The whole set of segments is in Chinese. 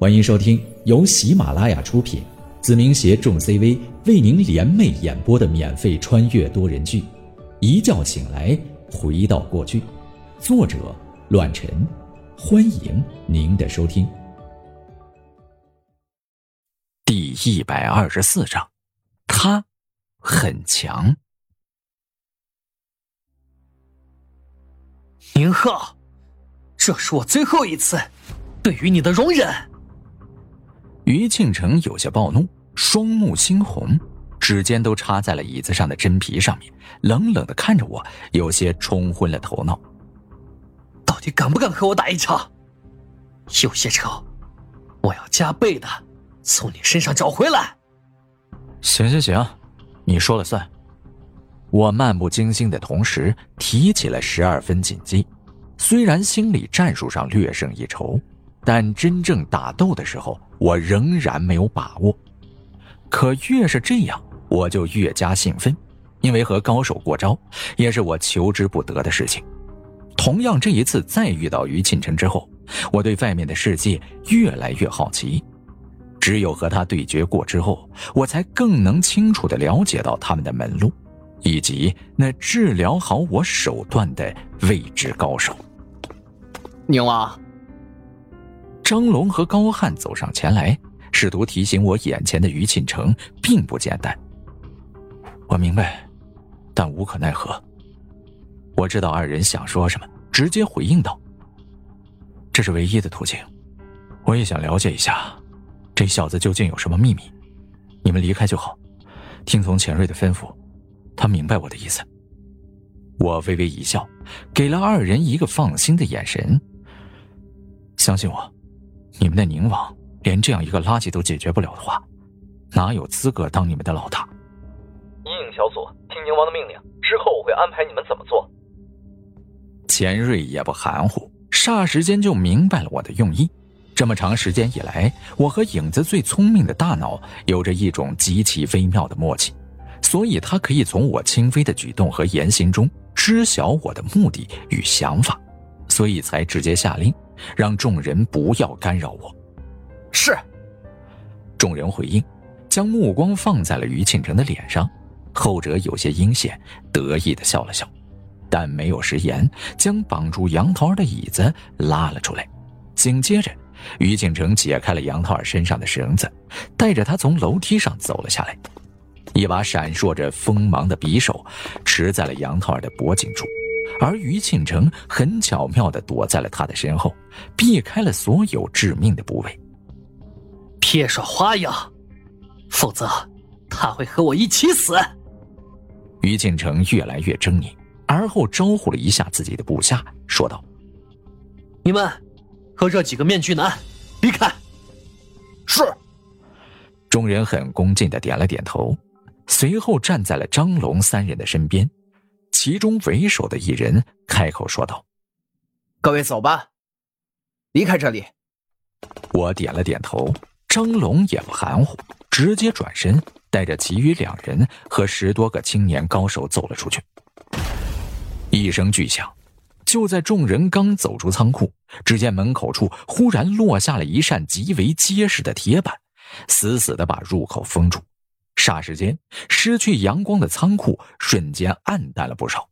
欢迎收听由喜马拉雅出品，子明携众 CV 为您联袂演播的免费穿越多人剧《一觉醒来回到过去》，作者：乱臣。欢迎您的收听。第一百二十四章，他很强。宁浩，这是我最后一次对于你的容忍。于庆成有些暴怒，双目猩红，指尖都插在了椅子上的真皮上面，冷冷的看着我，有些冲昏了头脑。到底敢不敢和我打一场？有些仇，我要加倍的从你身上找回来。行行行，你说了算。我漫不经心的同时提起了十二分紧急，虽然心理战术上略胜一筹，但真正打斗的时候，我仍然没有把握。可越是这样，我就越加兴奋，因为和高手过招也是我求之不得的事情。同样，这一次再遇到于庆辰之后，我对外面的世界越来越好奇。只有和他对决过之后，我才更能清楚的了解到他们的门路。以及那治疗好我手段的未知高手，宁王。张龙和高汉走上前来，试图提醒我眼前的于庆成并不简单。我明白，但无可奈何。我知道二人想说什么，直接回应道：“这是唯一的途径。我也想了解一下，这小子究竟有什么秘密。你们离开就好，听从钱瑞的吩咐。”他明白我的意思，我微微一笑，给了二人一个放心的眼神。相信我，你们的宁王连这样一个垃圾都解决不了的话，哪有资格当你们的老大？阴影小组听宁王的命令，之后我会安排你们怎么做。钱瑞也不含糊，霎时间就明白了我的用意。这么长时间以来，我和影子最聪明的大脑有着一种极其微妙的默契。所以，他可以从我轻微的举动和言行中知晓我的目的与想法，所以才直接下令，让众人不要干扰我。是。众人回应，将目光放在了于庆成的脸上，后者有些阴险，得意的笑了笑，但没有食言，将绑住杨桃儿的椅子拉了出来。紧接着，于庆成解开了杨桃儿身上的绳子，带着他从楼梯上走了下来。一把闪烁着锋芒的匕首持在了杨桃儿的脖颈处，而于庆成很巧妙的躲在了他的身后，避开了所有致命的部位。别耍花样，否则他会和我一起死。于庆成越来越狰狞，而后招呼了一下自己的部下，说道：“你们和这几个面具男离开。”是。众人很恭敬的点了点头。随后站在了张龙三人的身边，其中为首的一人开口说道：“各位走吧，离开这里。”我点了点头。张龙也不含糊，直接转身，带着其余两人和十多个青年高手走了出去。一声巨响，就在众人刚走出仓库，只见门口处忽然落下了一扇极为结实的铁板，死死的把入口封住。霎时间，失去阳光的仓库瞬间暗淡了不少，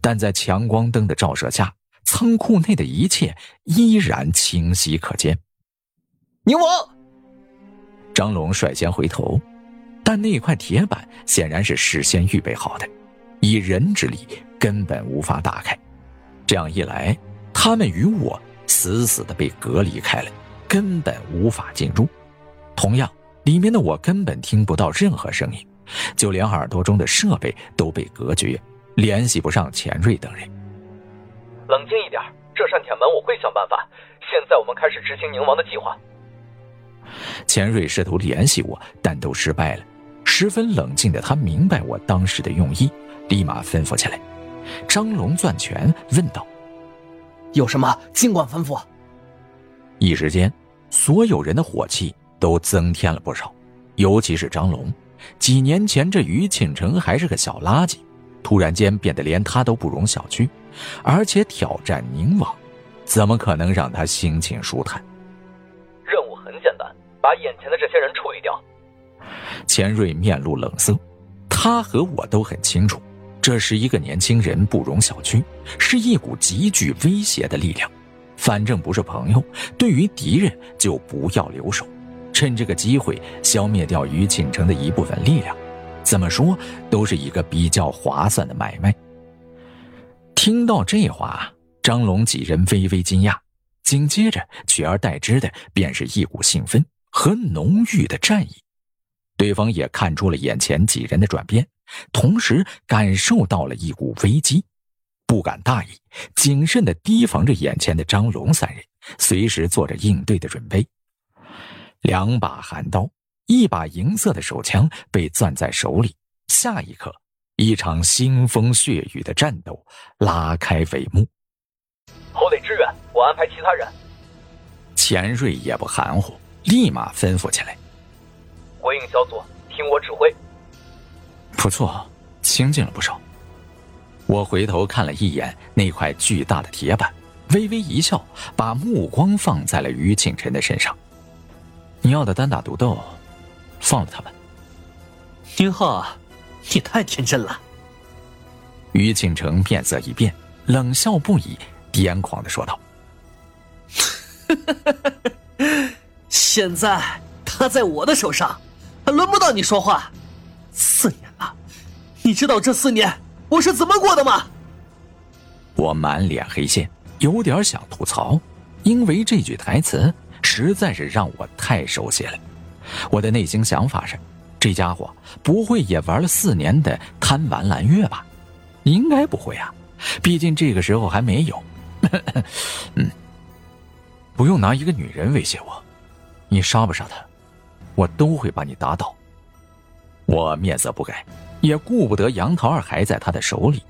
但在强光灯的照射下，仓库内的一切依然清晰可见。宁王，张龙率先回头，但那块铁板显然是事先预备好的，以人之力根本无法打开。这样一来，他们与我死死的被隔离开了，根本无法进入。同样。里面的我根本听不到任何声音，就连耳朵中的设备都被隔绝，联系不上钱瑞等人。冷静一点，这扇铁门我会想办法。现在我们开始执行宁王的计划。钱瑞试图联系我，但都失败了。十分冷静的他明白我当时的用意，立马吩咐起来。张龙攥拳问道：“有什么尽管吩咐。”一时间，所有人的火气。都增添了不少，尤其是张龙。几年前这于庆成还是个小垃圾，突然间变得连他都不容小觑，而且挑战宁王，怎么可能让他心情舒坦？任务很简单把眼前的这些人处理掉。钱瑞面露冷色，他和我都很清楚，这是一个年轻人不容小觑，是一股极具威胁的力量。反正不是朋友，对于敌人就不要留手，趁这个机会消灭掉于庆城的一部分力量。怎么说都是一个比较划算的买卖。听到这话，张龙几人微微惊讶，紧接着取而代之的便是一股兴奋和浓郁的战意。对方也看出了眼前几人的转变，同时感受到了一股危机，不敢大意，谨慎的提防着眼前的张龙三人，随时做着应对的准备。两把寒刀，一把银色的手枪被攥在手里，下一刻，一场腥风血雨的战斗拉开帷幕。后得支援，我安排其他人。钱瑞也不含糊，立马吩咐起来。鬼影小组，听我指挥。不错，清静了不少。我回头看了一眼那块巨大的铁板，微微一笑，把目光放在了于庆晨的身上。你要的单打独斗，放了他们。宁浩，你太天真了。于庆成面色一变，冷笑不已，癫狂的说道：“ 现在他在我的手上。”还轮不到你说话，四年了，你知道这四年我是怎么过的吗？我满脸黑线，有点想吐槽，因为这句台词实在是让我太熟悉了。我的内心想法是，这家伙不会也玩了四年的贪玩蓝月吧？应该不会啊，毕竟这个时候还没有。嗯，不用拿一个女人威胁我，你杀不杀她？我都会把你打倒。我面色不改，也顾不得杨桃儿还在他的手里。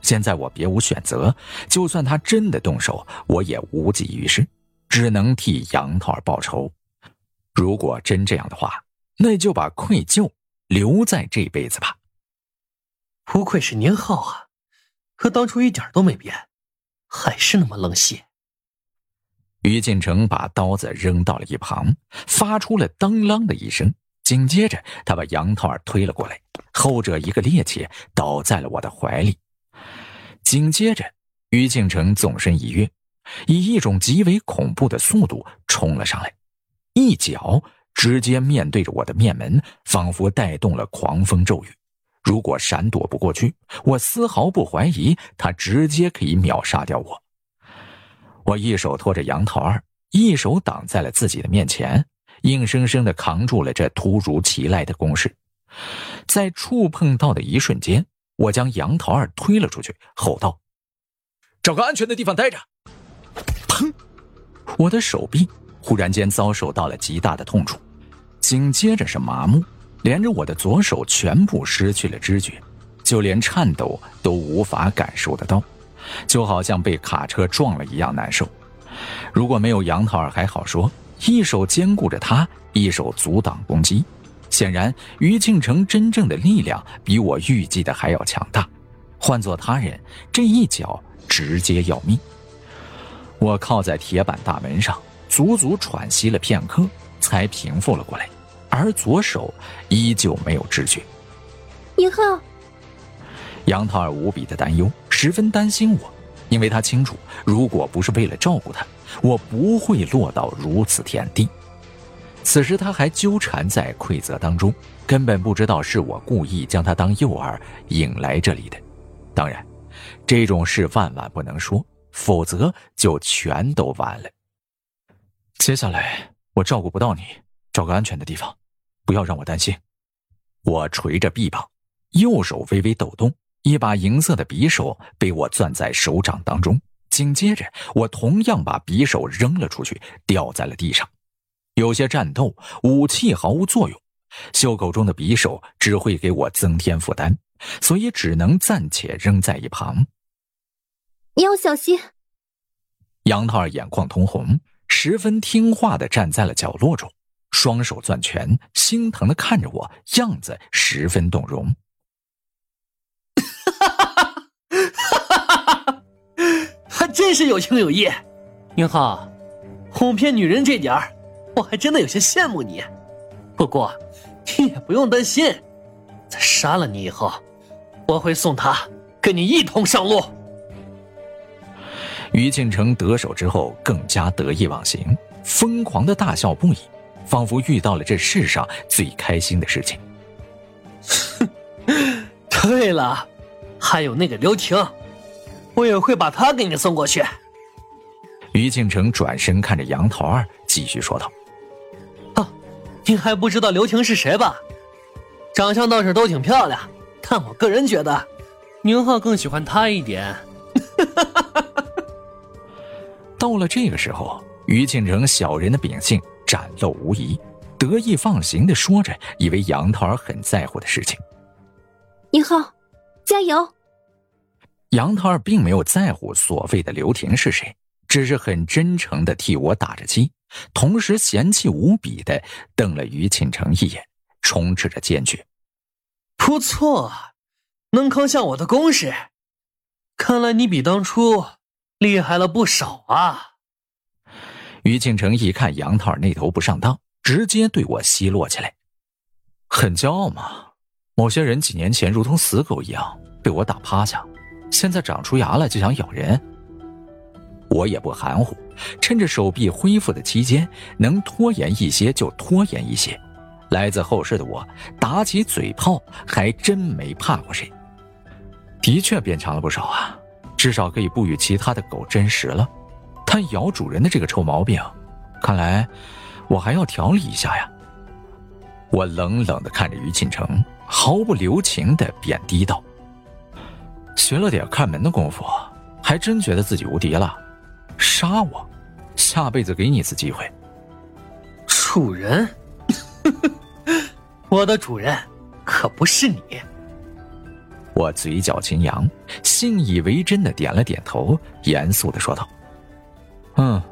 现在我别无选择，就算他真的动手，我也无济于事，只能替杨桃儿报仇。如果真这样的话，那就把愧疚留在这辈子吧。不愧是宁浩啊，和当初一点都没变，还是那么冷血。于进城把刀子扔到了一旁，发出了当啷的一声。紧接着，他把杨桃儿推了过来，后者一个趔趄，倒在了我的怀里。紧接着，于敬城纵身一跃，以一种极为恐怖的速度冲了上来，一脚直接面对着我的面门，仿佛带动了狂风骤雨。如果闪躲不过去，我丝毫不怀疑他直接可以秒杀掉我。我一手托着杨桃儿，一手挡在了自己的面前，硬生生的扛住了这突如其来的攻势。在触碰到的一瞬间，我将杨桃儿推了出去，吼道：“找个安全的地方待着！”砰！我的手臂忽然间遭受到了极大的痛楚，紧接着是麻木，连着我的左手全部失去了知觉，就连颤抖都无法感受得到。就好像被卡车撞了一样难受。如果没有杨桃儿还好说，一手兼顾着他，一手阻挡攻击。显然，于庆成真正的力量比我预计的还要强大。换做他人，这一脚直接要命。我靠在铁板大门上，足足喘息了片刻，才平复了过来，而左手依旧没有知觉。宁浩。杨桃儿无比的担忧，十分担心我，因为他清楚，如果不是为了照顾他，我不会落到如此田地。此时他还纠缠在馈责当中，根本不知道是我故意将他当诱饵引来这里的。当然，这种事万万不能说，否则就全都完了。接下来我照顾不到你，找个安全的地方，不要让我担心。我捶着臂膀，右手微微抖动。一把银色的匕首被我攥在手掌当中，紧接着我同样把匕首扔了出去，掉在了地上。有些战斗武器毫无作用，袖口中的匕首只会给我增添负担，所以只能暂且扔在一旁。你要小心。杨桃儿眼眶通红，十分听话的站在了角落中，双手攥拳，心疼的看着我，样子十分动容。哈 还真是有情有义，宁浩，哄骗女人这点儿，我还真的有些羡慕你。不过，你也不用担心，在杀了你以后，我会送他跟你一同上路。于庆成得手之后，更加得意忘形，疯狂的大笑不已，仿佛遇到了这世上最开心的事情。对了，还有那个刘婷，我也会把她给你送过去。于庆成转身看着杨桃儿，继续说道：“啊，你还不知道刘婷是谁吧？长相倒是都挺漂亮，但我个人觉得，宁浩更喜欢她一点。”到了这个时候，于庆成小人的秉性展露无遗，得意放行的说着，以为杨桃儿很在乎的事情。宁浩，加油！杨桃儿并没有在乎所谓的刘婷是谁。只是很真诚的替我打着气，同时嫌弃无比的瞪了于庆成一眼，充斥着坚决。不错，能扛下我的攻势，看来你比当初厉害了不少啊！于庆成一看杨桃那头不上当，直接对我奚落起来，很骄傲嘛。某些人几年前如同死狗一样被我打趴下，现在长出牙来就想咬人。我也不含糊，趁着手臂恢复的期间，能拖延一些就拖延一些。来自后世的我，打起嘴炮还真没怕过谁。的确变强了不少啊，至少可以不与其他的狗争食了。但咬主人的这个臭毛病，看来我还要调理一下呀。我冷冷的看着于庆成，毫不留情的贬低道：“学了点看门的功夫，还真觉得自己无敌了。”杀我，下辈子给你一次机会。主人，我的主人可不是你。我嘴角轻扬，信以为真的点了点头，严肃的说道：“嗯，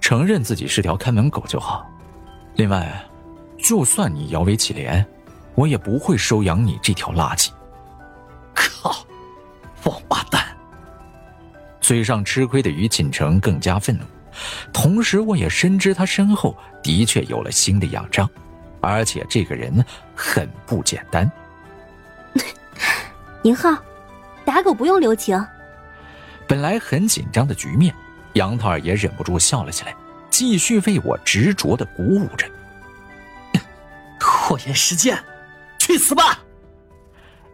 承认自己是条看门狗就好。另外，就算你摇尾乞怜，我也不会收养你这条垃圾。”靠，王八蛋！嘴上吃亏的于锦成更加愤怒，同时我也深知他身后的确有了新的仰仗，而且这个人很不简单。宁浩，打狗不用留情。本来很紧张的局面，杨桃儿也忍不住笑了起来，继续为我执着的鼓舞着。拖延时间，去死吧！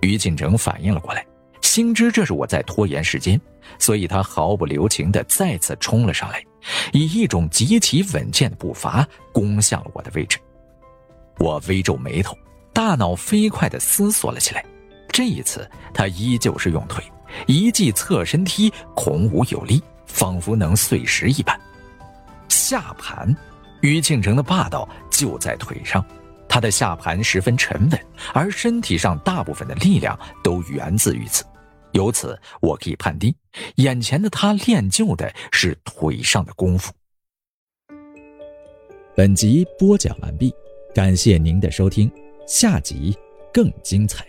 于锦成反应了过来。心知这是我在拖延时间，所以他毫不留情的再次冲了上来，以一种极其稳健的步伐攻向了我的位置。我微皱眉头，大脑飞快的思索了起来。这一次，他依旧是用腿，一记侧身踢，孔武有力，仿佛能碎石一般。下盘，于庆成的霸道就在腿上。他的下盘十分沉稳，而身体上大部分的力量都源自于此。由此，我可以判定，眼前的他练就的是腿上的功夫。本集播讲完毕，感谢您的收听，下集更精彩。